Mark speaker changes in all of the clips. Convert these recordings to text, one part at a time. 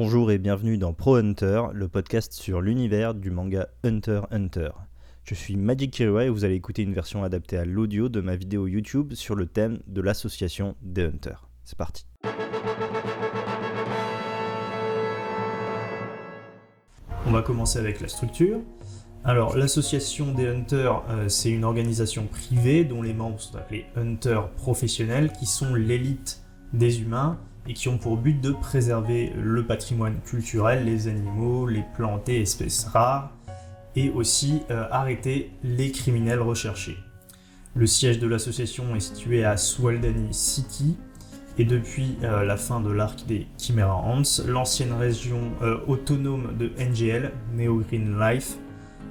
Speaker 1: Bonjour et bienvenue dans Pro Hunter, le podcast sur l'univers du manga Hunter Hunter. Je suis Magic Kiriwa et vous allez écouter une version adaptée à l'audio de ma vidéo YouTube sur le thème de l'association des Hunters. C'est parti. On va commencer avec la structure. Alors, l'association des Hunters, euh, c'est une organisation privée dont les membres sont appelés Hunters professionnels, qui sont l'élite des humains et qui ont pour but de préserver le patrimoine culturel, les animaux, les plantes et espèces rares, et aussi euh, arrêter les criminels recherchés. Le siège de l'association est situé à Swaldani City, et depuis euh, la fin de l'arc des Chimera Ants, l'ancienne région autonome de NGL, Neo Green Life,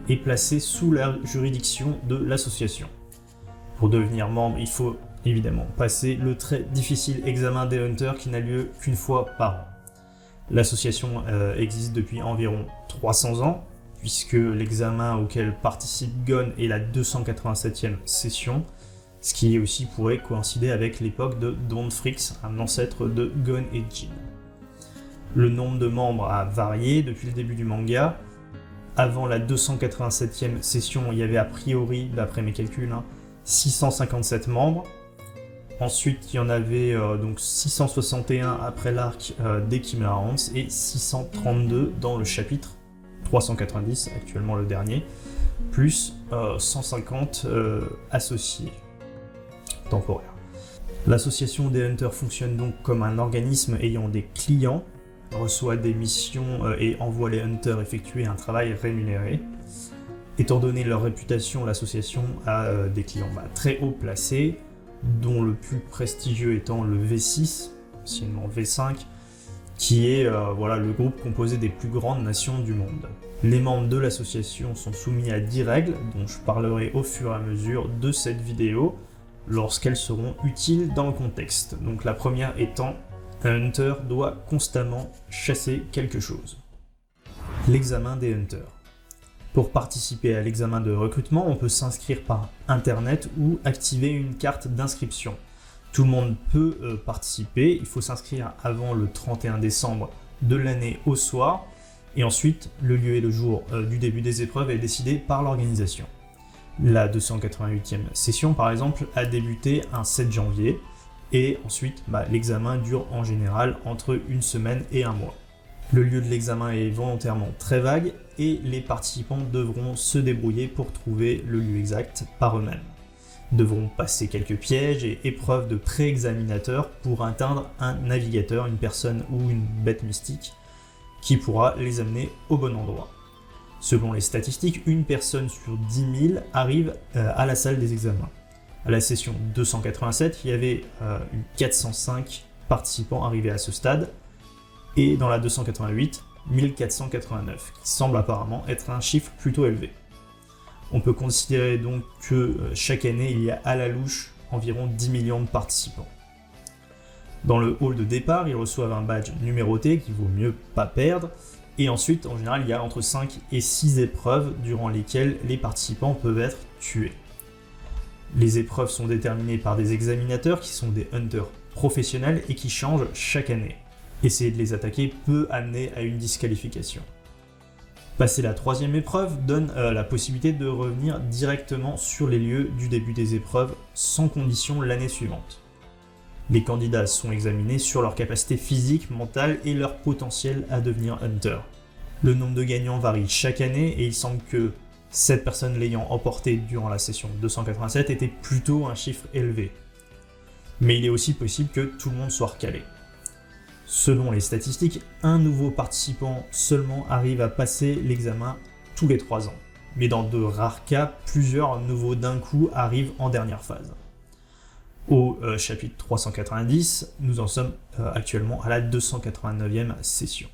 Speaker 1: est placé sous la juridiction de l'association. Pour devenir membre, il faut évidemment passer le très difficile examen des Hunters qui n'a lieu qu'une fois par an. L'association euh, existe depuis environ 300 ans, puisque l'examen auquel participe Gon est la 287e session, ce qui aussi pourrait coïncider avec l'époque de Don Fricks, un ancêtre de Gon et Jin. Le nombre de membres a varié depuis le début du manga, avant la 287e session, il y avait a priori, d'après mes calculs, 657 hein, membres. Ensuite, il y en avait euh, donc 661 après l'arc euh, des Ants et 632 dans le chapitre 390, actuellement le dernier, plus 150 euh, associés temporaires. L'association des Hunters fonctionne donc comme un organisme ayant des clients reçoit des missions euh, et envoie les hunters effectuer un travail rémunéré. Étant donné leur réputation, l'association a euh, des clients bah, très haut placés, dont le plus prestigieux étant le V6, anciennement V5, qui est euh, voilà, le groupe composé des plus grandes nations du monde. Les membres de l'association sont soumis à 10 règles, dont je parlerai au fur et à mesure de cette vidéo, lorsqu'elles seront utiles dans le contexte. Donc la première étant un hunter doit constamment chasser quelque chose. L'examen des hunters. Pour participer à l'examen de recrutement, on peut s'inscrire par internet ou activer une carte d'inscription. Tout le monde peut euh, participer, il faut s'inscrire avant le 31 décembre de l'année au soir, et ensuite le lieu et le jour euh, du début des épreuves est décidé par l'organisation. La 288e session par exemple a débuté un 7 janvier, et ensuite, bah, l'examen dure en général entre une semaine et un mois. Le lieu de l'examen est volontairement très vague et les participants devront se débrouiller pour trouver le lieu exact par eux-mêmes. Devront passer quelques pièges et épreuves de pré-examinateur pour atteindre un navigateur, une personne ou une bête mystique qui pourra les amener au bon endroit. Selon les statistiques, une personne sur 10 000 arrive euh, à la salle des examens. À la session 287, il y avait euh, 405 participants arrivés à ce stade, et dans la 288, 1489, qui semble apparemment être un chiffre plutôt élevé. On peut considérer donc que euh, chaque année, il y a à la louche environ 10 millions de participants. Dans le hall de départ, ils reçoivent un badge numéroté qu'il vaut mieux pas perdre, et ensuite, en général, il y a entre 5 et 6 épreuves durant lesquelles les participants peuvent être tués. Les épreuves sont déterminées par des examinateurs qui sont des hunters professionnels et qui changent chaque année. Essayer de les attaquer peut amener à une disqualification. Passer la troisième épreuve donne euh, la possibilité de revenir directement sur les lieux du début des épreuves sans condition l'année suivante. Les candidats sont examinés sur leur capacité physique, mentale et leur potentiel à devenir hunter. Le nombre de gagnants varie chaque année et il semble que cette personne l'ayant emporté durant la session 287 était plutôt un chiffre élevé. Mais il est aussi possible que tout le monde soit recalé. Selon les statistiques, un nouveau participant seulement arrive à passer l'examen tous les 3 ans. Mais dans de rares cas, plusieurs nouveaux d'un coup arrivent en dernière phase. Au euh, chapitre 390, nous en sommes euh, actuellement à la 289e session.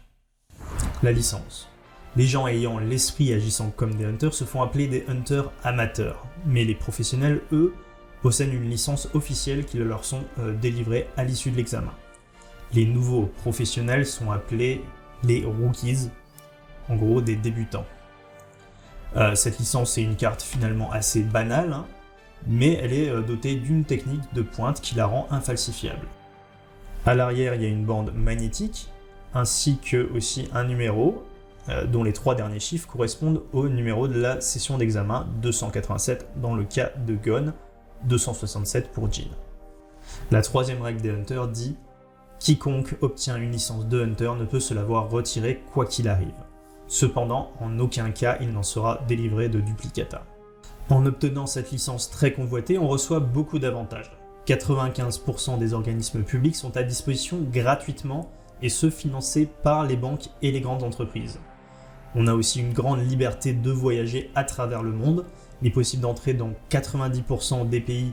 Speaker 1: La licence. Les gens ayant l'esprit agissant comme des hunters se font appeler des hunters amateurs, mais les professionnels, eux, possèdent une licence officielle qui leur sont euh, délivrées à l'issue de l'examen. Les nouveaux professionnels sont appelés les rookies, en gros des débutants. Euh, cette licence est une carte finalement assez banale, hein, mais elle est euh, dotée d'une technique de pointe qui la rend infalsifiable. À l'arrière, il y a une bande magnétique ainsi que aussi un numéro euh, dont les trois derniers chiffres correspondent au numéro de la session d'examen 287 dans le cas de Gon, 267 pour Jin. La troisième règle des Hunters dit Quiconque obtient une licence de Hunter ne peut se la voir retirée quoi qu'il arrive. Cependant, en aucun cas il n'en sera délivré de duplicata. En obtenant cette licence très convoitée, on reçoit beaucoup d'avantages. 95% des organismes publics sont à disposition gratuitement et ce financés par les banques et les grandes entreprises. On a aussi une grande liberté de voyager à travers le monde. Il est possible d'entrer dans 90% des pays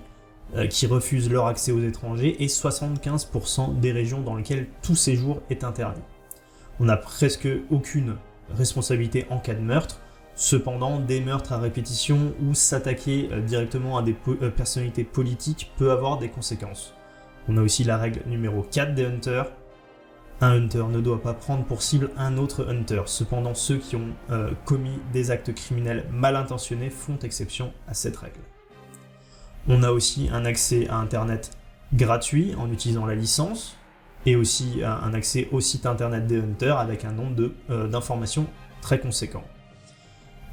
Speaker 1: qui refusent leur accès aux étrangers et 75% des régions dans lesquelles tout séjour est interdit. On n'a presque aucune responsabilité en cas de meurtre. Cependant, des meurtres à répétition ou s'attaquer euh, directement à des euh, personnalités politiques peut avoir des conséquences. On a aussi la règle numéro 4 des hunters. Un hunter ne doit pas prendre pour cible un autre hunter. Cependant, ceux qui ont commis des actes criminels mal intentionnés font exception à cette règle. On a aussi un accès à Internet gratuit en utilisant la licence et aussi un accès au site internet des hunters avec un nombre euh, d'informations très conséquent.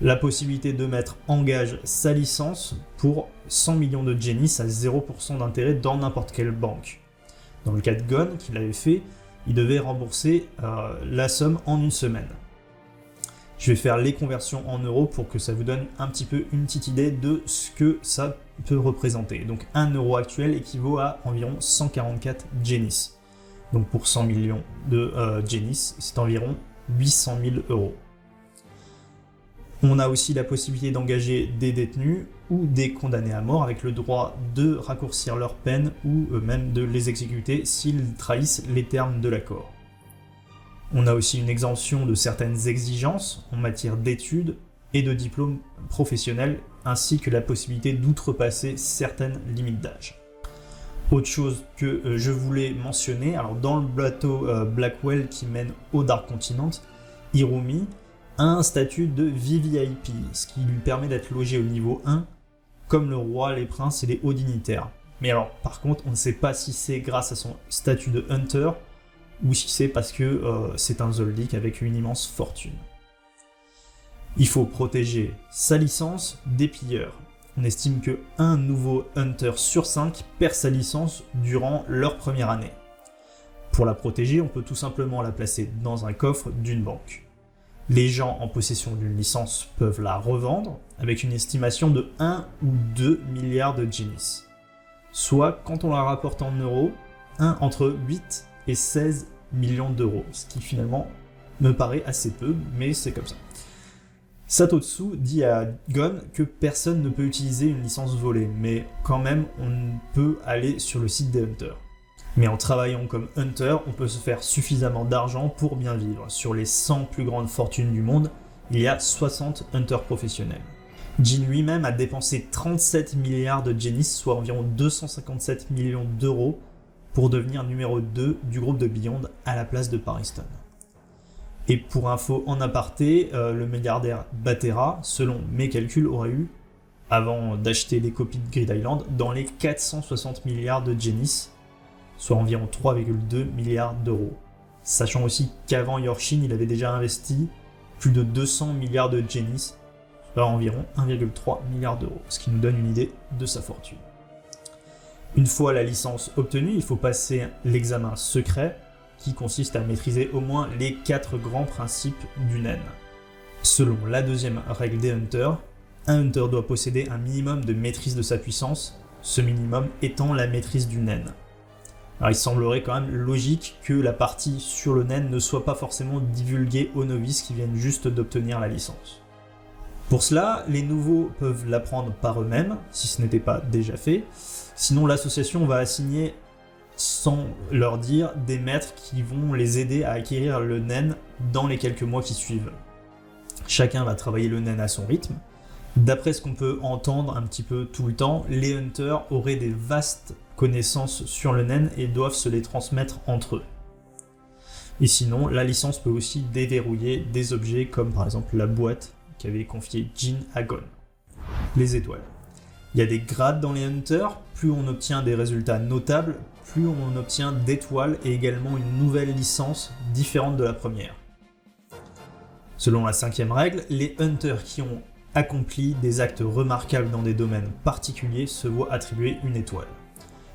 Speaker 1: La possibilité de mettre en gage sa licence pour 100 millions de Genis à 0% d'intérêt dans n'importe quelle banque. Dans le cas de Gon, qu'il avait fait, il devait rembourser euh, la somme en une semaine. Je vais faire les conversions en euros pour que ça vous donne un petit peu une petite idée de ce que ça peut représenter. Donc 1 euro actuel équivaut à environ 144 Genis. Donc pour 100 millions de euh, c'est environ 800 000 euros. On a aussi la possibilité d'engager des détenus ou des condamnés à mort avec le droit de raccourcir leur peine ou même de les exécuter s'ils trahissent les termes de l'accord. On a aussi une exemption de certaines exigences en matière d'études et de diplômes professionnels, ainsi que la possibilité d'outrepasser certaines limites d'âge. Autre chose que euh, je voulais mentionner, alors dans le bateau euh, Blackwell qui mène au Dark Continent, Hirumi a un statut de VVIP, ce qui lui permet d'être logé au niveau 1, comme le roi, les princes et les hauts dignitaires. Mais alors, par contre, on ne sait pas si c'est grâce à son statut de Hunter ou si c'est parce que euh, c'est un Zoldyck avec une immense fortune. Il faut protéger sa licence des pilleurs. On estime que un nouveau Hunter sur 5 perd sa licence durant leur première année. Pour la protéger, on peut tout simplement la placer dans un coffre d'une banque. Les gens en possession d'une licence peuvent la revendre avec une estimation de 1 ou 2 milliards de Genis. Soit, quand on la rapporte en euros, un entre 8 et 16 millions d'euros, ce qui finalement me paraît assez peu, mais c'est comme ça. Satotsu dit à Gon que personne ne peut utiliser une licence volée, mais quand même on peut aller sur le site des Hunters. Mais en travaillant comme Hunter, on peut se faire suffisamment d'argent pour bien vivre. Sur les 100 plus grandes fortunes du monde, il y a 60 Hunters professionnels. Jin lui-même a dépensé 37 milliards de Genis, soit environ 257 millions d'euros, pour devenir numéro 2 du groupe de Beyond à la place de Pariston. Et pour info en aparté, euh, le milliardaire Batera, selon mes calculs, aurait eu, avant d'acheter les copies de Grid Island, dans les 460 milliards de Genis, soit environ 3,2 milliards d'euros. Sachant aussi qu'avant Yorshin, il avait déjà investi plus de 200 milliards de Genis, soit environ 1,3 milliard d'euros, ce qui nous donne une idée de sa fortune. Une fois la licence obtenue, il faut passer l'examen secret qui consiste à maîtriser au moins les quatre grands principes du naine. Selon la deuxième règle des hunters, un hunter doit posséder un minimum de maîtrise de sa puissance, ce minimum étant la maîtrise du. Alors il semblerait quand même logique que la partie sur le naine ne soit pas forcément divulguée aux novices qui viennent juste d'obtenir la licence. Pour cela, les nouveaux peuvent l'apprendre par eux-mêmes, si ce n'était pas déjà fait, Sinon, l'association va assigner, sans leur dire, des maîtres qui vont les aider à acquérir le naine dans les quelques mois qui suivent. Chacun va travailler le naine à son rythme. D'après ce qu'on peut entendre un petit peu tout le temps, les hunters auraient des vastes connaissances sur le naine et doivent se les transmettre entre eux. Et sinon, la licence peut aussi déverrouiller des objets comme par exemple la boîte qu'avait confiée Jin à Gon. Les étoiles. Il y a des grades dans les hunters, plus on obtient des résultats notables, plus on obtient d'étoiles et également une nouvelle licence différente de la première. Selon la cinquième règle, les hunters qui ont accompli des actes remarquables dans des domaines particuliers se voient attribuer une étoile.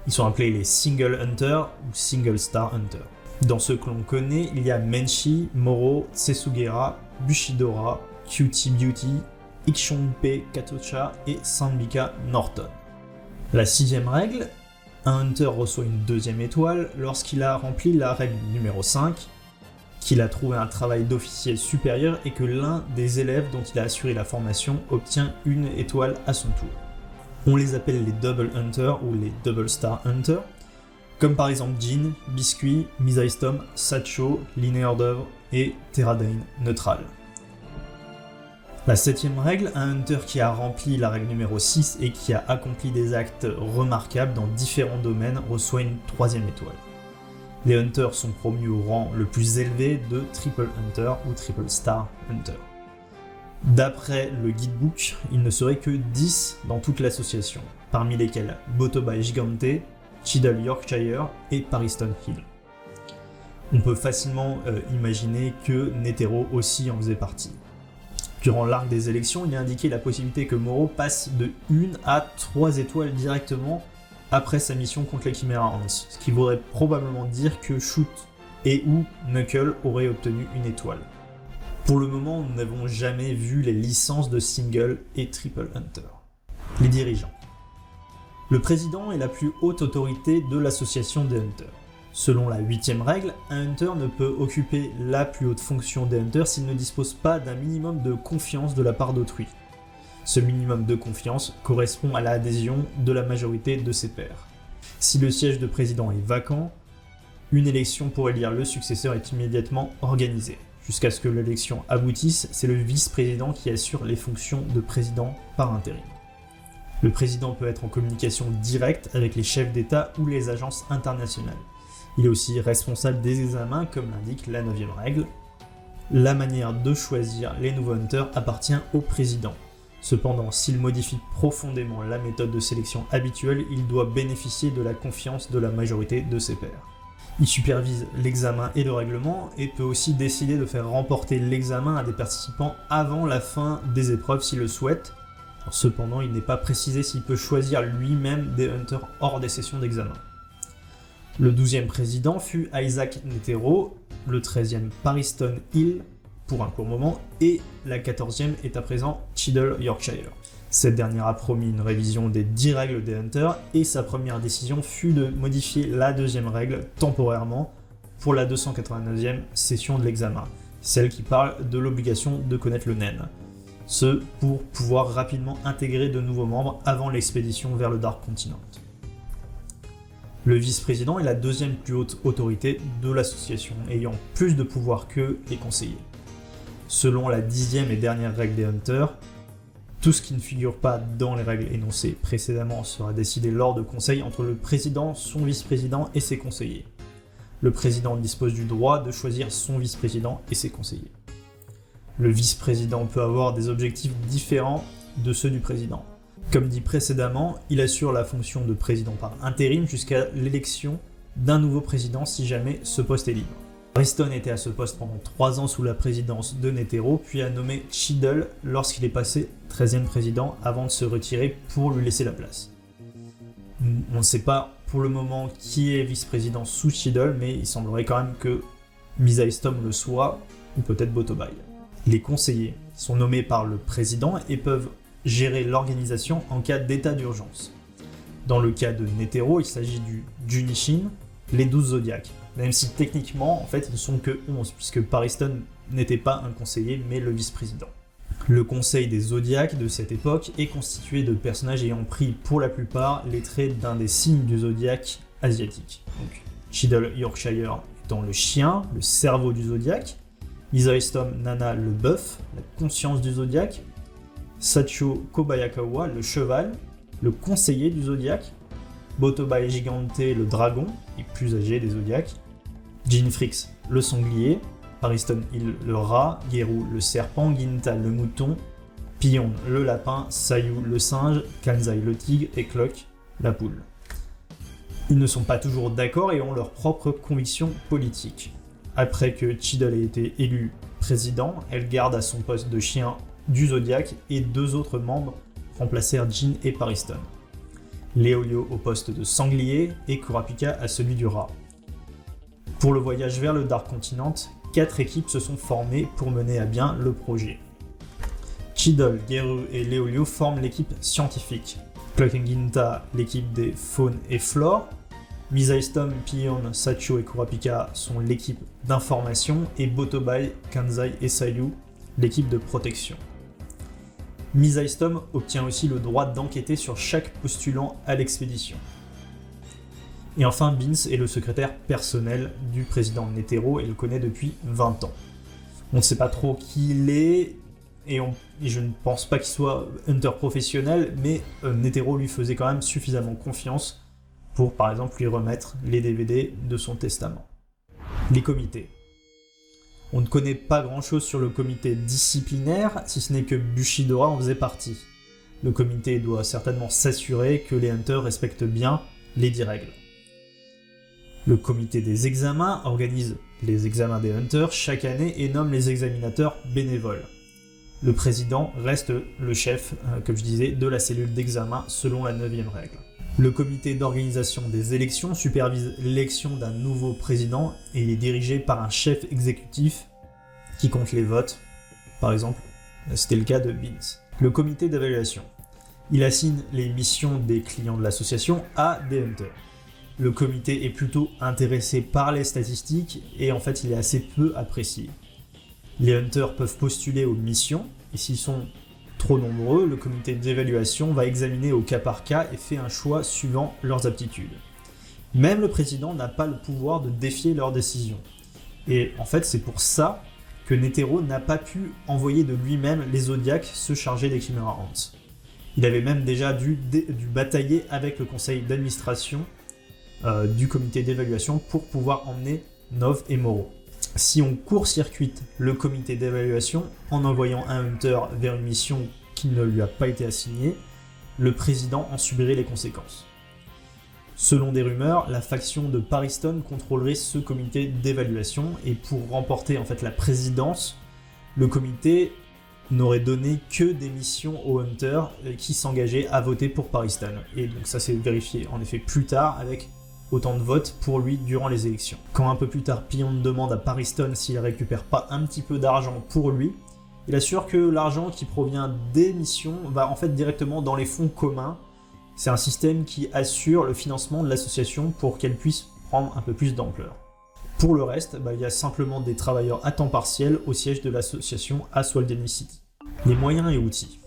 Speaker 1: Ils sont appelés les Single Hunter ou Single Star Hunter. Dans ceux que l'on connaît, il y a Menshi, Moro, Tsesugera, Bushidora, Cutie Beauty, Ikshonpe Katocha et Sambika Norton. La sixième règle, un hunter reçoit une deuxième étoile lorsqu'il a rempli la règle numéro 5, qu'il a trouvé un travail d'officier supérieur et que l'un des élèves dont il a assuré la formation obtient une étoile à son tour. On les appelle les Double Hunter ou les Double Star Hunter, comme par exemple Jean, Biscuit, Misaistom, Sacho, Linéaire d'œuvre et Terradine Neutral. La septième règle, un hunter qui a rempli la règle numéro 6 et qui a accompli des actes remarquables dans différents domaines reçoit une troisième étoile. Les hunters sont promus au rang le plus élevé de Triple Hunter ou Triple Star Hunter. D'après le guidebook, il ne serait que 10 dans toute l'association, parmi lesquels Botoba Gigante, Chidal Yorkshire et Pariston Hill. On peut facilement euh, imaginer que Netero aussi en faisait partie. Durant l'arc des élections, il est indiqué la possibilité que Moro passe de 1 à 3 étoiles directement après sa mission contre les Chimera Hans, ce qui voudrait probablement dire que Shoot et ou Knuckle auraient obtenu une étoile. Pour le moment, nous n'avons jamais vu les licences de Single et Triple Hunter. Les dirigeants. Le président est la plus haute autorité de l'association des Hunters. Selon la huitième règle, un hunter ne peut occuper la plus haute fonction des hunters s'il ne dispose pas d'un minimum de confiance de la part d'autrui. Ce minimum de confiance correspond à l'adhésion de la majorité de ses pairs. Si le siège de président est vacant, une élection pour élire le successeur est immédiatement organisée. Jusqu'à ce que l'élection aboutisse, c'est le vice-président qui assure les fonctions de président par intérim. Le président peut être en communication directe avec les chefs d'État ou les agences internationales. Il est aussi responsable des examens, comme l'indique la 9 règle. La manière de choisir les nouveaux hunters appartient au président. Cependant, s'il modifie profondément la méthode de sélection habituelle, il doit bénéficier de la confiance de la majorité de ses pairs. Il supervise l'examen et le règlement et peut aussi décider de faire remporter l'examen à des participants avant la fin des épreuves s'il le souhaite. Cependant, il n'est pas précisé s'il peut choisir lui-même des hunters hors des sessions d'examen. Le 12e président fut Isaac Netero, le 13e Pariston Hill pour un court moment, et la 14e est à présent Chiddle Yorkshire. Cette dernière a promis une révision des 10 règles des Hunters et sa première décision fut de modifier la deuxième règle temporairement pour la 289e session de l'examen, celle qui parle de l'obligation de connaître le naine. Ce pour pouvoir rapidement intégrer de nouveaux membres avant l'expédition vers le Dark Continent. Le vice-président est la deuxième plus haute autorité de l'association, ayant plus de pouvoir que les conseillers. Selon la dixième et dernière règle des Hunters, tout ce qui ne figure pas dans les règles énoncées précédemment sera décidé lors de conseils entre le président, son vice-président et ses conseillers. Le président dispose du droit de choisir son vice-président et ses conseillers. Le vice-président peut avoir des objectifs différents de ceux du président. Comme dit précédemment, il assure la fonction de président par intérim jusqu'à l'élection d'un nouveau président si jamais ce poste est libre. Riston était à ce poste pendant 3 ans sous la présidence de Netero, puis a nommé Chiddle lorsqu'il est passé 13e président avant de se retirer pour lui laisser la place. On ne sait pas pour le moment qui est vice-président sous Chiddle, mais il semblerait quand même que Misaistom le soit, ou peut-être Botobai. Les conseillers sont nommés par le président et peuvent gérer l'organisation en cas d'état d'urgence. Dans le cas de Netero, il s'agit du Junishin, les 12 zodiaques. Même si techniquement, en fait, ils ne sont que 11, puisque Pariston n'était pas un conseiller, mais le vice-président. Le conseil des zodiaques de cette époque est constitué de personnages ayant pris pour la plupart les traits d'un des signes du zodiaque asiatique. Donc, Chiddle Yorkshire étant le chien, le cerveau du zodiaque, Isaistom Nana le bœuf, la conscience du zodiaque, Sacho Kobayakawa, le cheval, le conseiller du zodiaque, Botobai Gigante, le dragon, et plus âgé des zodiaques, Jinfrix, le sanglier, Pariston Hill, le rat, Geru, le serpent, Ginta, le mouton, Pion, le lapin, Sayu, le singe, Kanzai, le tigre, et Clock, la poule. Ils ne sont pas toujours d'accord et ont leurs propres convictions politiques. Après que Cheadle ait été élu président, elle garde à son poste de chien du Zodiac et deux autres membres remplacèrent Jean et Pariston. Léolio au poste de sanglier et Kurapika à celui du rat. Pour le voyage vers le Dark Continent, quatre équipes se sont formées pour mener à bien le projet. Cheadle, Geru et Léolio forment l'équipe scientifique. Ginta, l'équipe des faunes et flores. Misaistom, Pion, Sacho et Kurapika sont l'équipe d'information et Botobai, Kanzai et Sayu, l'équipe de protection. Misaistom obtient aussi le droit d'enquêter sur chaque postulant à l'expédition. Et enfin, Binz est le secrétaire personnel du président Netero et le connaît depuis 20 ans. On ne sait pas trop qui il est, et, je ne pense pas qu'il soit hunter professionnel, mais euh, Netero lui faisait quand même suffisamment confiance pour, par exemple, lui remettre les DVD de son testament. Les comités. On ne connaît pas grand-chose sur le comité disciplinaire, si ce n'est que Bushidora en faisait partie. Le comité doit certainement s'assurer que les hunters respectent bien les 10 règles. Le comité des examens organise les examens des hunters chaque année et nomme les examinateurs bénévoles. Le président reste le chef, euh, comme je disais, de la cellule d'examen selon la 9 règle. Le comité d'organisation des élections supervise l'élection d'un nouveau président et il est dirigé par un chef exécutif qui compte les votes. Par exemple, c'était le cas de Vince. Le comité d'évaluation. Il assigne les missions des clients de l'association à des hunters. Le comité est plutôt intéressé par les statistiques et en fait il est assez peu apprécié. Les hunters peuvent postuler aux missions et s'ils sont trop nombreux, le comité d'évaluation va examiner au cas par cas et fait un choix suivant leurs aptitudes. Même le président n'a pas le pouvoir de défier leurs décisions. Et en fait, c'est pour ça que Netero n'a pas pu envoyer de lui-même les Zodiacs se charger des Chimera Ants. Il avait même déjà dû, batailler avec le conseil d'administration euh, du comité d'évaluation pour pouvoir emmener Nov et Moro si on court-circuite le comité d'évaluation en envoyant un hunter vers une mission qui ne lui a pas été assignée, le président en subirait les conséquences. Selon des rumeurs, la faction de Pariston contrôlerait ce comité d'évaluation et pour remporter en fait la présidence, le comité n'aurait donné que des missions aux hunters qui s'engageaient à voter pour Pariston. Et donc ça s'est vérifié en effet plus tard avec autant de votes pour lui durant les élections. Quand un peu plus tard Pion demande à Pariston s'il récupère pas un petit peu d'argent pour lui, il assure que l'argent qui provient des missions va en fait directement dans les fonds communs. C'est un système qui assure le financement de l'association pour qu'elle puisse prendre un peu plus d'ampleur. Pour le reste, bah, il y a simplement des travailleurs à temps partiel au siège de l'association à Swalden City. Les moyens et outils.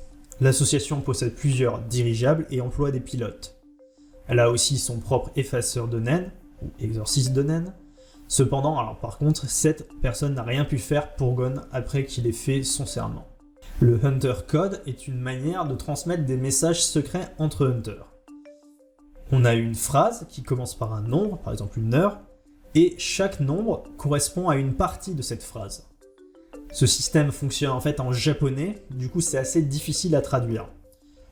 Speaker 1: L'association possède plusieurs dirigeables et emploie des pilotes. Elle a aussi son propre effaceur de naines, ou exorciste de naines. Cependant, alors par contre, cette personne n'a rien pu faire pour Gon après qu'il ait fait son serment. Le Hunter Code est une manière de transmettre des messages secrets entre Hunters. On a une phrase qui commence par un nombre, par exemple une heure, et chaque nombre correspond à une partie de cette phrase. Ce système fonctionne en fait en japonais, du coup c'est assez difficile à traduire.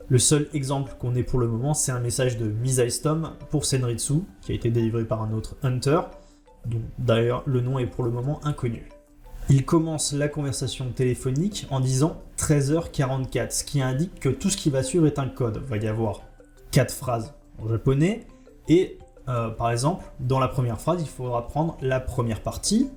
Speaker 1: Le seul exemple qu'on ait pour le moment, c'est un message de Misaistom pour Senritsu, qui a été délivré par un autre Hunter, dont d'ailleurs le nom est pour le moment inconnu. Il commence la conversation téléphonique en disant 13h44, ce qui indique que tout ce qui va suivre est un code. Il va y avoir quatre phrases en japonais, et euh, par exemple, dans la première phrase, il faudra prendre la première partie,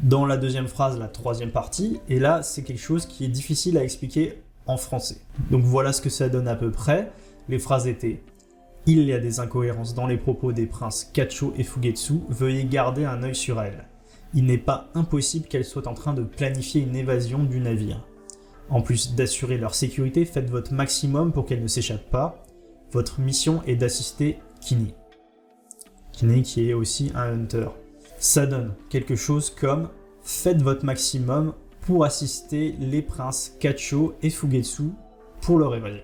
Speaker 1: dans la deuxième phrase, la troisième partie, et là, c'est quelque chose qui est difficile à expliquer en français. Donc voilà ce que ça donne à peu près. Les phrases étaient Il y a des incohérences dans les propos des princes Kacho et Fugetsu, veuillez garder un œil sur elles. Il n'est pas impossible qu'elles soient en train de planifier une évasion du navire. En plus d'assurer leur sécurité, faites votre maximum pour qu'elles ne s'échappent pas. Votre mission est d'assister Kini. Kini qui est aussi un hunter. Ça donne quelque chose comme Faites votre maximum pour assister les princes Kacho et Fugetsu pour le réveil.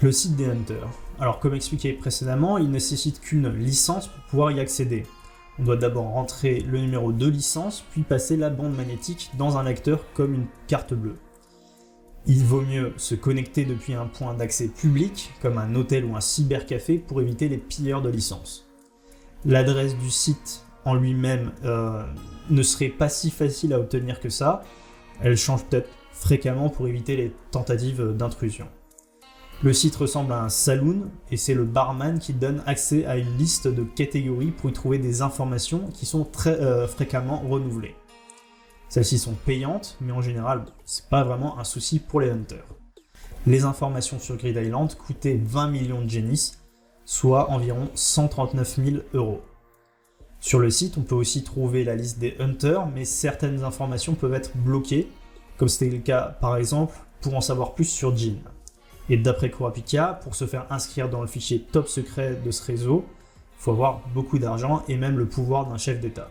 Speaker 1: Le site des Hunters. Alors comme expliqué précédemment, il nécessite qu'une licence pour pouvoir y accéder. On doit d'abord rentrer le numéro de licence, puis passer la bande magnétique dans un lecteur comme une carte bleue. Il vaut mieux se connecter depuis un point d'accès public, comme un hôtel ou un cybercafé, pour éviter les pilleurs de licence. L'adresse du site en lui-même euh, ne serait pas si facile à obtenir que ça. Elle change peut-être fréquemment pour éviter les tentatives d'intrusion. Le site ressemble à un saloon et c'est le barman qui donne accès à une liste de catégories pour y trouver des informations qui sont très euh, fréquemment renouvelées. Celles-ci sont payantes, mais en général, c'est pas vraiment un souci pour les hunters. Les informations sur Grid Island coûtaient 20 millions de Genis, soit environ 139 000 euros. Sur le site, on peut aussi trouver la liste des hunters, mais certaines informations peuvent être bloquées, comme c'était le cas par exemple pour en savoir plus sur Jin. Et d'après Kurapika, pour se faire inscrire dans le fichier top secret de ce réseau, il faut avoir beaucoup d'argent et même le pouvoir d'un chef d'État.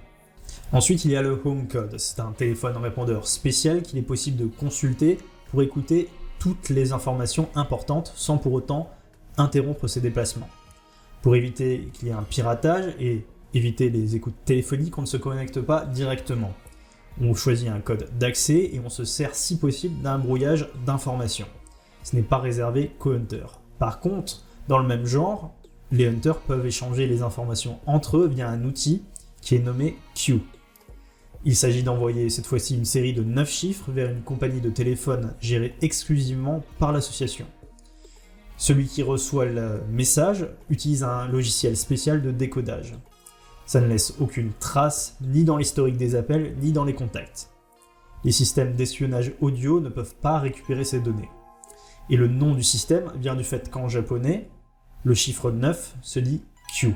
Speaker 1: Ensuite, il y a le Home Code. C'est un téléphone répondeur spécial qu'il est possible de consulter pour écouter toutes les informations importantes sans pour autant interrompre ses déplacements. Pour éviter qu'il y ait un piratage et éviter les écoutes téléphoniques, on ne se connecte pas directement. On choisit un code d'accès et on se sert si possible d'un brouillage d'informations. Ce n'est pas réservé qu'aux hunters. Par contre, dans le même genre, les hunters peuvent échanger les informations entre eux via un outil qui est nommé Q. Il s'agit d'envoyer cette fois-ci une série de 9 chiffres vers une compagnie de téléphone gérée exclusivement par l'association. Celui qui reçoit le message utilise un logiciel spécial de décodage. Ça ne laisse aucune trace ni dans l'historique des appels ni dans les contacts. Les systèmes d'espionnage audio ne peuvent pas récupérer ces données. Et le nom du système vient du fait qu'en japonais, le chiffre 9 se dit Q.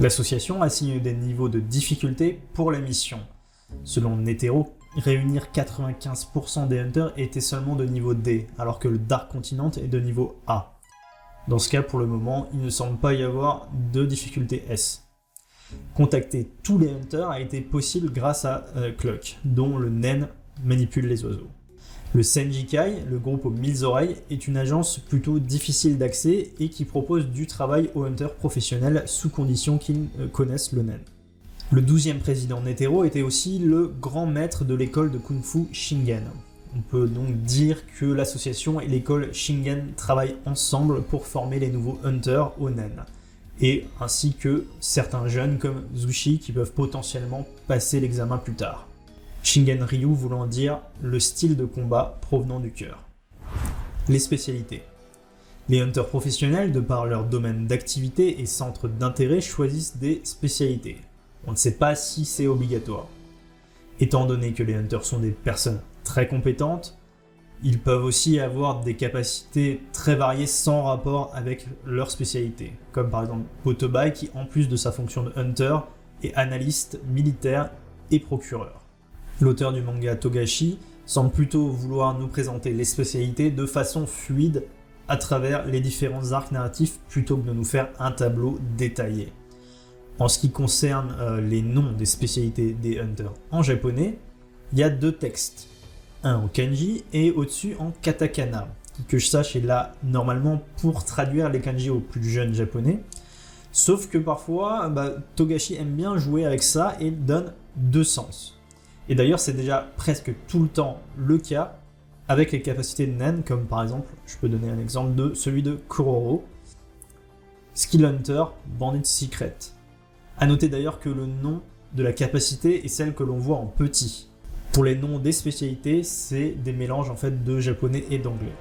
Speaker 1: L'association assigne des niveaux de difficulté pour la mission. Selon Netero, réunir 95% des hunters était seulement de niveau D, alors que le Dark Continent est de niveau A. Dans ce cas, pour le moment, il ne semble pas y avoir de difficulté S. Contacter tous les hunters a été possible grâce à euh, Cluck, dont le naine manipule les oiseaux. Le Senjikai, le groupe aux mille oreilles, est une agence plutôt difficile d'accès et qui propose du travail aux hunters professionnels sous condition qu'ils euh, connaissent le naine. Le douzième président Netero était aussi le grand maître de l'école de Kung Fu Shingen. On peut donc dire que l'association et l'école Shingen travaillent ensemble pour former les nouveaux hunters au naine et ainsi que certains jeunes comme Zushi qui peuvent potentiellement passer l'examen plus tard. Shingen Ryu voulant dire le style de combat provenant du cœur. Les spécialités. Les hunters professionnels, de par leur domaine d'activité et centre d'intérêt, choisissent des spécialités. On ne sait pas si c'est obligatoire. Étant donné que les hunters sont des personnes très compétentes, ils peuvent aussi avoir des capacités très variées sans rapport avec leur spécialité, comme par exemple Botobai qui, en plus de sa fonction de hunter, est analyste militaire et procureur. L'auteur du manga Togashi semble plutôt vouloir nous présenter les spécialités de façon fluide à travers les différents arcs narratifs plutôt que de nous faire un tableau détaillé. En ce qui concerne euh, les noms des spécialités des hunters en japonais, il y a deux textes en kanji et au-dessus en katakana, que je sache est là normalement pour traduire les kanji aux plus jeunes japonais. Sauf que parfois, bah, Togashi aime bien jouer avec ça et donne deux sens. Et d'ailleurs, c'est déjà presque tout le temps le cas avec les capacités de Nen, comme par exemple, je peux donner un exemple de celui de Kuroro, Skill Hunter, Bandit Secret. A noter d'ailleurs que le nom de la capacité est celle que l'on voit en petit. Pour les noms des spécialités, c'est des mélanges en fait de japonais et d'anglais.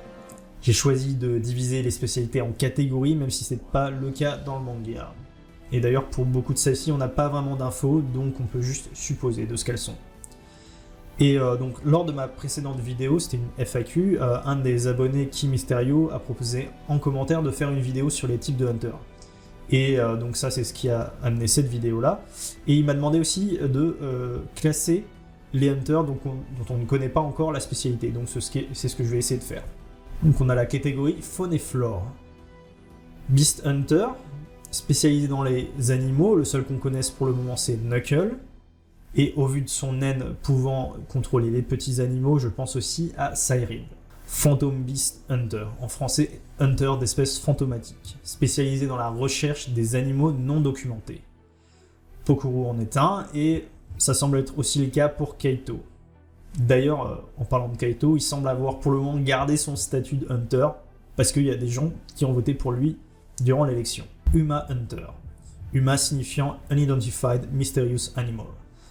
Speaker 1: J'ai choisi de diviser les spécialités en catégories, même si c'est pas le cas dans le manga. Et d'ailleurs, pour beaucoup de celles-ci, on n'a pas vraiment d'infos, donc on peut juste supposer de ce qu'elles sont. Et euh, donc, lors de ma précédente vidéo, c'était une FAQ, euh, un des abonnés Ki Mysterio a proposé en commentaire de faire une vidéo sur les types de Hunter. Et euh, donc ça, c'est ce qui a amené cette vidéo-là. Et il m'a demandé aussi de classer les hunters dont on ne connaît pas encore la spécialité. Donc c'est ce, que je vais essayer de faire. Donc on a la catégorie faune et flore. Beast Hunter, spécialisé dans les animaux, le seul qu'on connaisse pour le moment c'est Knuckle. Et au vu de son naine pouvant contrôler les petits animaux, je pense aussi à Cyril. Phantom Beast Hunter, en français Hunter d'espèces fantomatiques, spécialisé dans la recherche des animaux non documentés. Pokuru en est un, et ça semble être aussi le cas pour Keito. D'ailleurs, euh, en parlant de Kaito, il semble avoir pour le moment gardé son statut de Hunter, parce qu'il y a des gens qui ont voté pour lui durant l'élection. Uma Hunter. Uma signifiant Unidentified Mysterious Animal.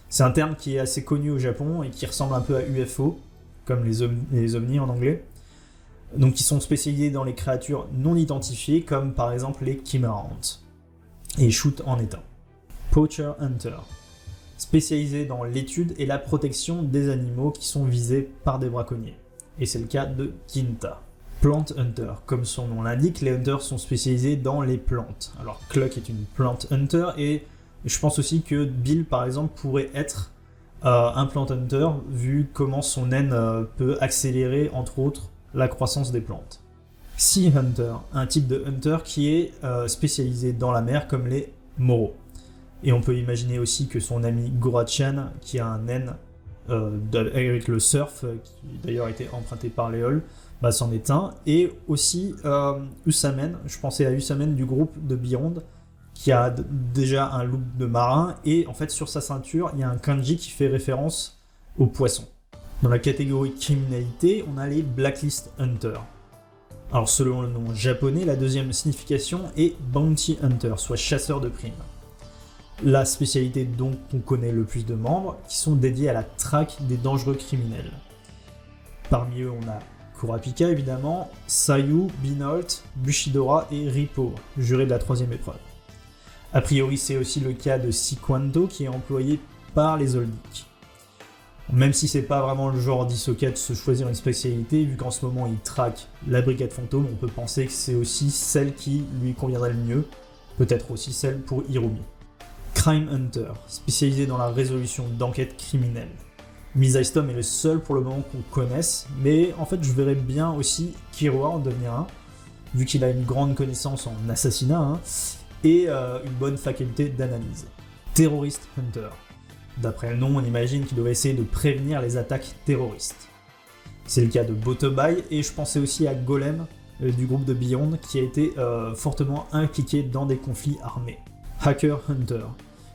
Speaker 1: C'est un terme qui est assez connu au Japon et qui ressemble un peu à UFO, comme les, les ovnis en anglais. Donc qui sont spécialisés dans les créatures non identifiées, comme par exemple les Chimerantes. Et Shoot en un. Poacher Hunter spécialisé dans l'étude et la protection des animaux qui sont visés par des braconniers. Et c'est le cas de Kinta. Plant Hunter. Comme son nom l'indique, les hunters sont spécialisés dans les plantes. Alors Cluck est une plant hunter et je pense aussi que Bill par exemple pourrait être euh, un plant hunter vu comment son naine euh, peut accélérer entre autres la croissance des plantes. Sea Hunter, un type de hunter qui est euh, spécialisé dans la mer comme les moros. Et on peut imaginer aussi que son ami Gorachan, qui a un euh, avec le surf, euh, qui d'ailleurs a été emprunté par Léol, bah, s'en est un. Et aussi euh, Usamen, je pensais à Usamen du groupe de Beyond, qui a déjà un look de marin, et en fait sur sa ceinture, il y a un kanji qui fait référence au poisson. Dans la catégorie criminalité, on a les Blacklist Hunters. Alors selon le nom japonais, la deuxième signification est Bounty Hunter, soit chasseur de primes la spécialité dont on connaît le plus de membres, qui sont dédiés à la traque des dangereux criminels. Parmi eux, on a Kurapika évidemment, Sayu, Binolt, Bushidora et Ripo, juré de la troisième épreuve. A priori, c'est aussi le cas de Sikwando qui est employé par les Oldic. Même si c'est pas vraiment le genre d'Isoka de se choisir une spécialité, vu qu'en ce moment il traque la brigade fantôme, on peut penser que c'est aussi celle qui lui conviendrait le mieux, peut-être aussi celle pour Hirumi. Crime Hunter, spécialisé dans la résolution d'enquêtes criminelles. Misystom est le seul pour le moment qu'on connaisse, mais en fait je verrais bien aussi Kiroa en devenir un, vu qu'il a une grande connaissance en assassinat hein, et euh, une bonne faculté d'analyse. Terrorist Hunter. D'après le nom, on imagine qu'il doit essayer de prévenir les attaques terroristes. C'est le cas de Botobai, et je pensais aussi à Golem euh, du groupe de Beyond qui a été euh, fortement impliqué dans des conflits armés. Hacker Hunter,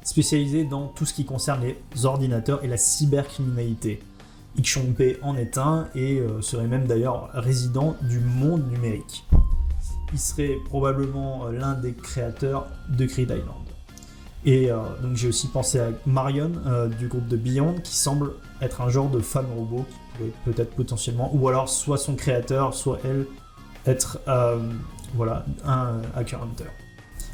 Speaker 1: spécialisé dans tout ce qui concerne les ordinateurs et la cybercriminalité. Ikshongpe en est un et euh, serait même d'ailleurs résident du monde numérique. Il serait probablement euh, l'un des créateurs de Creed Island. Et euh, donc j'ai aussi pensé à Marion du groupe de Beyond qui semble être un genre de femme robot qui pourrait peut-être potentiellement, ou alors soit son créateur, soit elle être voilà, un hacker hunter.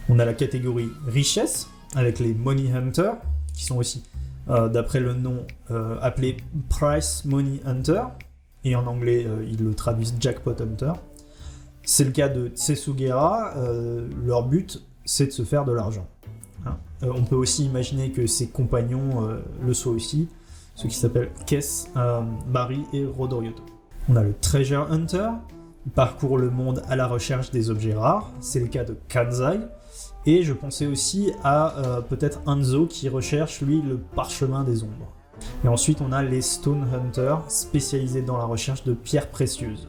Speaker 1: On a la catégorie richesse, avec les Money Hunter, qui sont aussi, euh, d'après le nom, euh, appelés Price Money Hunter, et en anglais, euh, ils le traduisent Jackpot Hunter. C'est le cas de Tsesugera, leur but, c'est de se faire de l'argent. Hein. on peut aussi imaginer que ses compagnons le soient aussi, ceux qui s'appellent Kess, Barry et Rodorioto. On a le Treasure Hunter, il parcourt le monde à la recherche des objets rares, c'est le cas de Kanzai, et je pensais aussi à euh, peut-être Hanzo qui recherche lui le parchemin des ombres. Et ensuite on a les Stone Hunters spécialisés dans la recherche de pierres précieuses.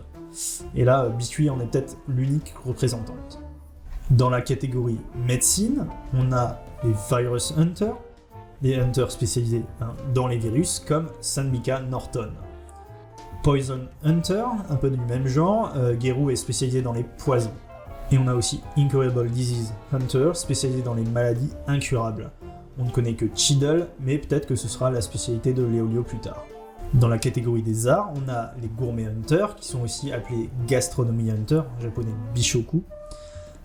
Speaker 1: Et là, Bitui en est peut-être l'unique représentante. Dans la catégorie médecine, on a les Virus Hunters, les hunters spécialisés hein, dans les virus comme Sanmika Norton. Poison Hunter, un peu du même genre, euh, est spécialisé dans les poisons. Et on a aussi Incurable Disease Hunter, spécialisé dans les maladies incurables. On ne connaît que Chiddle, mais peut-être que ce sera la spécialité de Léolio plus tard. Dans la catégorie des arts, on a les Gourmet Hunters, qui sont aussi appelés Gastronomy Hunter, en japonais Bishoku.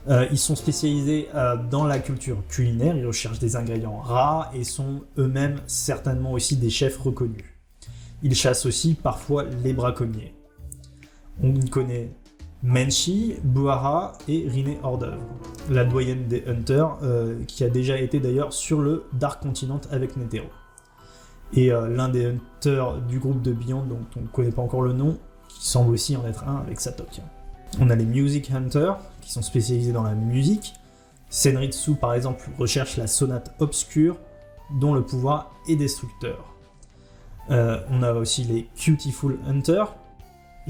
Speaker 1: Euh, ils sont spécialisés euh, dans la culture culinaire, ils recherchent des ingrédients rares et sont eux-mêmes certainement aussi des chefs reconnus. Ils chassent aussi parfois les braconniers. On connaît Menchi, Buhara et Rine Hors la doyenne des Hunters, euh, qui a déjà été d'ailleurs sur le Dark Continent avec Netero. Et euh, l'un des Hunters du groupe de Beyond, dont on ne connaît pas encore le nom, qui semble aussi en être un avec Satok. On a les Music Hunters, qui sont spécialisés dans la musique. Senritsu, par exemple, recherche la sonate obscure, dont le pouvoir est destructeur. Euh, on a aussi les Cutiful Hunters,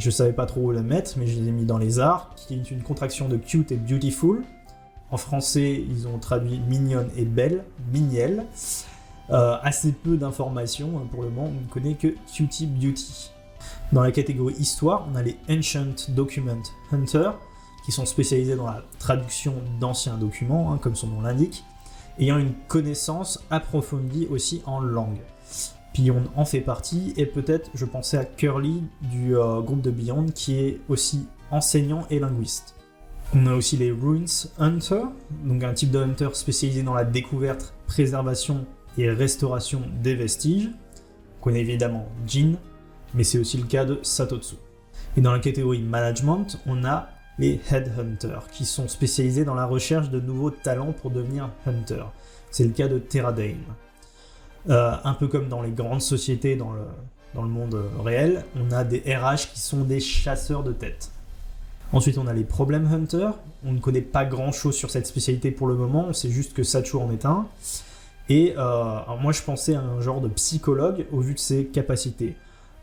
Speaker 1: je savais pas trop où la mettre, mais je les ai mis dans les arts, qui est une contraction de cute et beautiful. En français, ils ont traduit mignonne et belle, mignelle. Euh, assez peu d'informations hein, pour le moment, on ne connaît que Cutie Beauty. Dans la catégorie histoire, on a les Ancient Document Hunter, qui sont spécialisés dans la traduction d'anciens documents, hein, comme son nom l'indique, ayant une connaissance approfondie aussi en langue. Beyond en fait partie, et peut-être je pensais à Curly du euh, groupe de Beyond, qui est aussi enseignant et linguiste. On a aussi les Ruins Hunter, donc un type de hunter spécialisé dans la découverte, préservation et restauration des vestiges. On connaît évidemment Jin, mais c'est aussi le cas de Satotsu. Et dans la catégorie management, on a les Headhunters, qui sont spécialisés dans la recherche de nouveaux talents pour devenir hunter. C'est le cas de Terradane. Euh, un peu comme dans les grandes sociétés dans le, monde euh, réel, on a des RH qui sont des chasseurs de tête. Ensuite, on a les Problem Hunters. On ne connaît pas grand chose sur cette spécialité pour le moment, on sait juste que Sachu en est un. Et euh, moi, je pensais à un genre de psychologue au vu de ses capacités.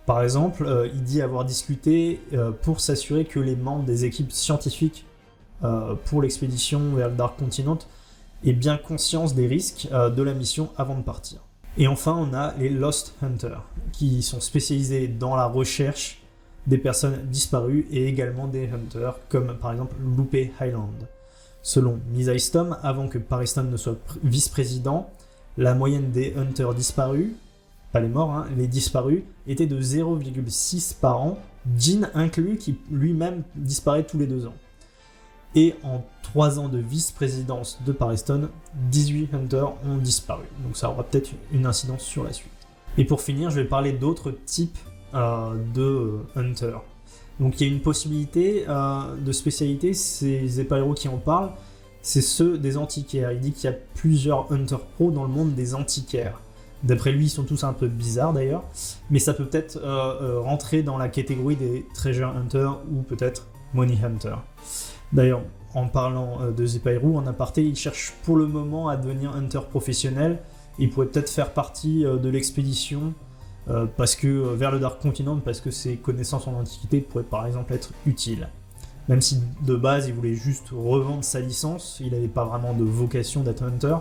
Speaker 1: Par exemple, il dit avoir discuté pour s'assurer que les membres des équipes scientifiques pour l'expédition vers le Dark Continent aient bien conscience des risques de la mission avant de partir. Et enfin, on a les Lost Hunters, qui sont spécialisés dans la recherche des personnes disparues et également des hunters, comme par exemple Loupé Highland. Selon Misa Stom, avant que Pariston ne soit vice-président, la moyenne des hunters disparus, pas les morts, hein, les disparus, était de 0,6 par an, Jean inclus, qui lui-même disparaît tous les deux ans. Et en 3 ans de vice-présidence de Pariston, 18 hunters ont disparu. Donc ça aura peut-être une incidence sur la suite. Et pour finir, je vais parler d'autres types euh, de hunters. Donc il y a une possibilité euh, de spécialité, ces héros qui en parlent, c'est ceux des antiquaires. Il dit qu'il y a plusieurs Hunter Pro dans le monde des antiquaires. D'après lui, ils sont tous un peu bizarres d'ailleurs, mais ça peut peut-être euh, rentrer dans la catégorie des Treasure Hunter ou peut-être Money Hunter. D'ailleurs, en parlant euh, de Zepairu, en aparté, il cherche pour le moment à devenir hunter professionnel. Il pourrait peut-être faire partie de l'expédition parce que vers le Dark Continent, parce que ses connaissances en antiquité pourraient par exemple être utiles. Même si de base il voulait juste revendre sa licence, il n'avait pas vraiment de vocation d'être hunter.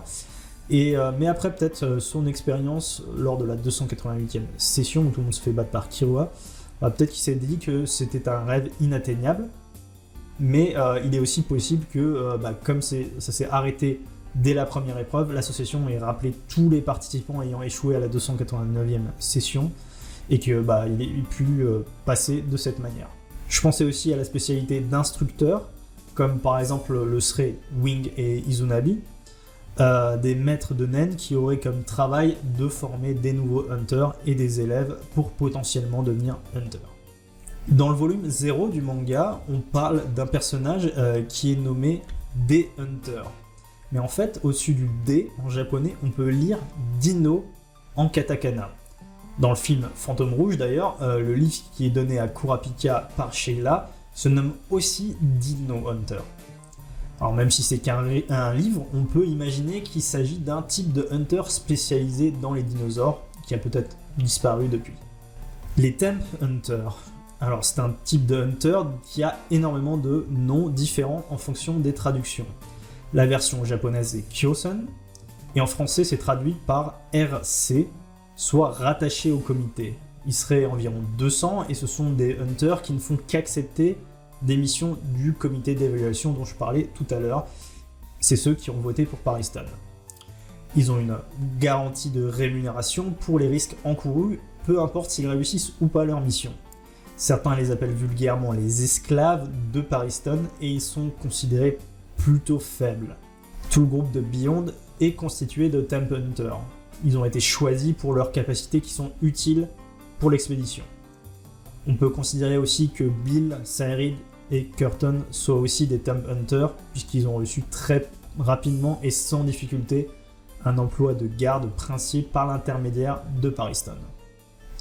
Speaker 1: Et, euh, mais après peut-être euh, son expérience lors de la 288e session où tout le monde se fait battre par Kirua, bah, peut-être qu'il s'est dit que c'était un rêve inatteignable. Mais euh, il est aussi possible que, bah, comme ça s'est arrêté dès la première épreuve, l'association ait rappelé tous les participants ayant échoué à la 289e session et qu'il bah, ait pu passer de cette manière. Je pensais aussi à la spécialité d'instructeur, comme par exemple le serait Wing et Izunabi, euh, des maîtres de naines qui auraient comme travail de former des nouveaux hunters et des élèves pour potentiellement devenir hunter. Dans le volume 0 du manga, on parle d'un personnage euh, qui est nommé D Hunter. Mais en fait, au-dessus du D en japonais, on peut lire Dino en katakana. Dans le film Fantôme Rouge d'ailleurs, euh, le livre qui est donné à Kurapika par Sheila se nomme aussi Dino Hunter. Alors même si c'est qu'un livre, on peut imaginer qu'il s'agit d'un type de hunter spécialisé dans les dinosaures, qui a peut-être disparu depuis. Les Temp Hunters. Alors c'est un type de hunter qui a énormément de noms différents en fonction des traductions. La version japonaise est Kyosen, et en français c'est traduit par RC, soit rattaché au comité. Il serait environ 200 et ce sont des hunters qui ne font qu'accepter des missions du comité d'évaluation dont je parlais tout à l'heure. C'est ceux qui ont voté pour Pariston. Ils ont une garantie de rémunération pour les risques encourus, peu importe s'ils réussissent ou pas leur mission. Certains les appellent vulgairement les esclaves de Pariston et ils sont considérés plutôt faibles. Tout le groupe de Beyond est constitué de Temp Hunters ils ont été choisis pour leurs capacités qui sont utiles pour l'expédition. On peut considérer aussi que Bill, Cyrid et Curtin soient aussi des Temp Hunters, puisqu'ils ont reçu très rapidement et sans difficulté un emploi de garde principal par l'intermédiaire de Pariston.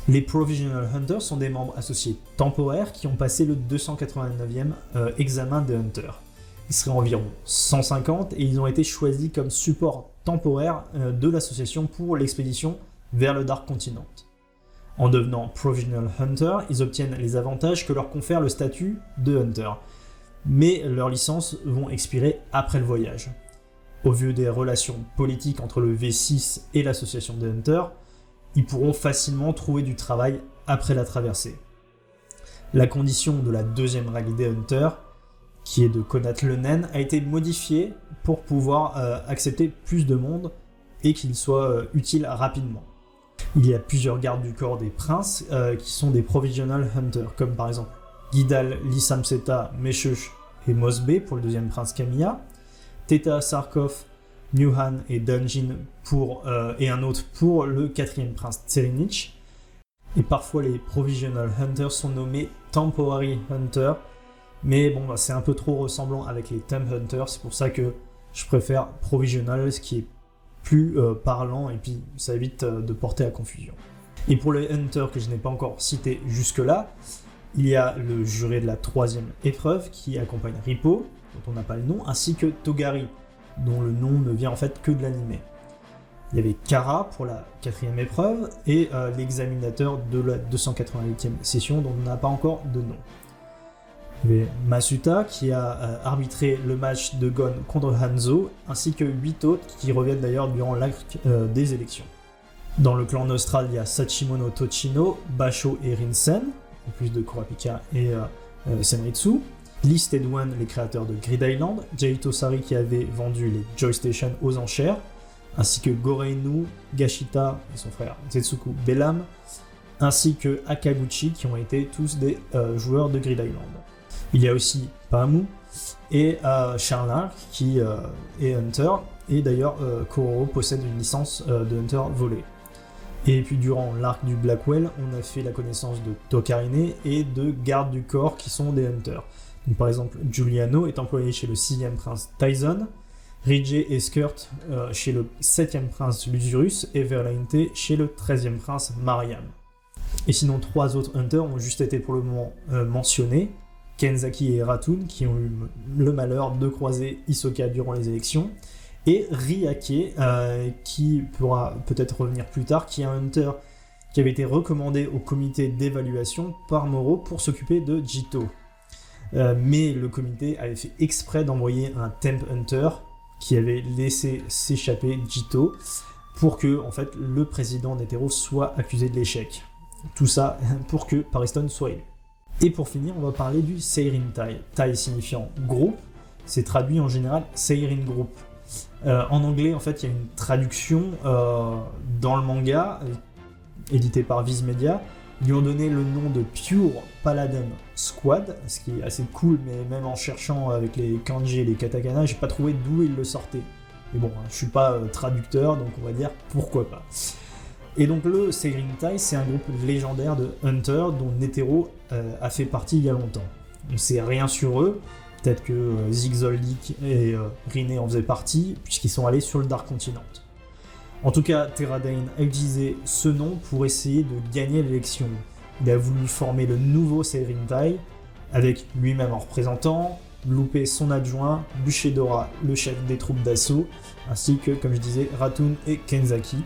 Speaker 1: Les Provisional Hunters sont des membres associés temporaires qui ont passé le 289e euh, examen des Hunters. Ils seraient environ 150 et ils ont été choisis comme support temporaire euh, de l'association pour l'expédition vers le Dark Continent. En devenant Provisional Hunter, ils obtiennent les avantages que leur confère le statut de Hunter, mais leurs licences vont expirer après le voyage. au vu des relations politiques entre le V6 et l'association des Hunters, ils pourront facilement trouver du travail après la traversée. La condition de la deuxième règle des Hunters, qui est de connaître le naine, a été modifiée pour pouvoir euh, accepter plus de monde et qu'il soit euh, utile rapidement. Il y a plusieurs gardes du corps des princes euh, qui sont des provisional hunters, comme par exemple Guidal, Lisamseta, Meshush et Mosbe pour le deuxième prince Camilla, Teta Sarkov, Newhan et Dungeon pour, et un autre pour le quatrième prince Tserinich. Et parfois les provisional hunters sont nommés temporary hunters, mais bon, bah, c'est un peu trop ressemblant avec les temp hunters, c'est pour ça que je préfère provisional, ce qui est plus euh, parlant et puis ça évite euh, de porter à confusion. Et pour les hunters que je n'ai pas encore cité jusque-là, il y a le juré de la troisième épreuve qui accompagne Ripo, dont on n'a pas le nom, ainsi que Togari, dont le nom ne vient en fait que de l'animé. Il y avait Kara pour la quatrième épreuve et euh, l'examinateur de la 288e session dont on n'a pas encore de nom. Il y avait Masuta qui a euh, arbitré le match de Gon contre Hanzo, ainsi que 8 autres qui reviennent d'ailleurs durant l'acte euh, des élections. Dans le clan Nostral, il y a Sachimono Tochino, Basho et Rinsen, en plus de Kurapika et Senritsu. List One, les créateurs de Grid Island, Jaito Sari qui avait vendu les Joy Station aux enchères, ainsi que Goreinu, Gashita et son frère Zetsuku Belam, ainsi que Akaguchi qui ont été tous des euh, joueurs de Grid Island. Il y a aussi Pamu et euh, qui euh, est Hunter, et d'ailleurs euh, Koro possède une licence de Hunter volée. Et puis durant l'arc du Blackwell, on a fait la connaissance de Tokarine et de gardes du corps qui sont des Hunters. Par exemple, Giuliano est employé chez le 6 prince Tyson, Ridgey et Skirt euh, chez le 7e prince Lusurus et Verlainte chez le 13e prince Mariam. Et sinon, trois autres hunters ont juste été pour le moment euh, mentionnés Kenzaki et Ratun, qui ont eu le malheur de croiser Isoka durant les élections, et Ryake, euh, qui pourra peut-être revenir plus tard, qui est un hunter qui avait été recommandé au comité d'évaluation par Moro pour s'occuper de Jito. Mais le comité avait fait exprès d'envoyer un Temp Hunter qui avait laissé s'échapper Jito pour que en fait le président Netero soit accusé de l'échec. Tout ça pour que Pariston soit élu. Et pour finir, on va parler du Seirin Tai. Tai signifiant groupe, c'est traduit en général Seirin Group. Euh, en anglais, en fait, il y a une traduction euh, dans le manga, euh, édité par Viz Media, lui ont donné le nom de Pure Paladin Squad, ce qui est assez cool, mais même en cherchant avec les kanji et les katakana, j'ai pas trouvé d'où ils le sortaient. Mais bon, hein, je suis pas euh, traducteur, donc on va dire pourquoi pas. Et donc le Seirin Tai, c'est un groupe légendaire de Hunter dont Netero euh, a fait partie il y a longtemps. On sait rien sur eux, peut-être que euh, Zigzoldik et Rine en faisaient partie, puisqu'ils sont allés sur le Dark Continent. En tout cas, Terradane a utilisé ce nom pour essayer de gagner l'élection. Il a voulu former le nouveau Seirintai, avec lui-même en représentant, Loupé son adjoint, Dora, le chef des troupes d'assaut, ainsi que, comme je disais, Ratun et Kenzaki.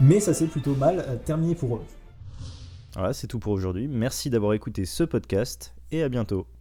Speaker 1: Mais ça s'est plutôt mal euh, terminé pour eux.
Speaker 2: Voilà, c'est tout pour aujourd'hui. Merci d'avoir écouté ce podcast et à bientôt.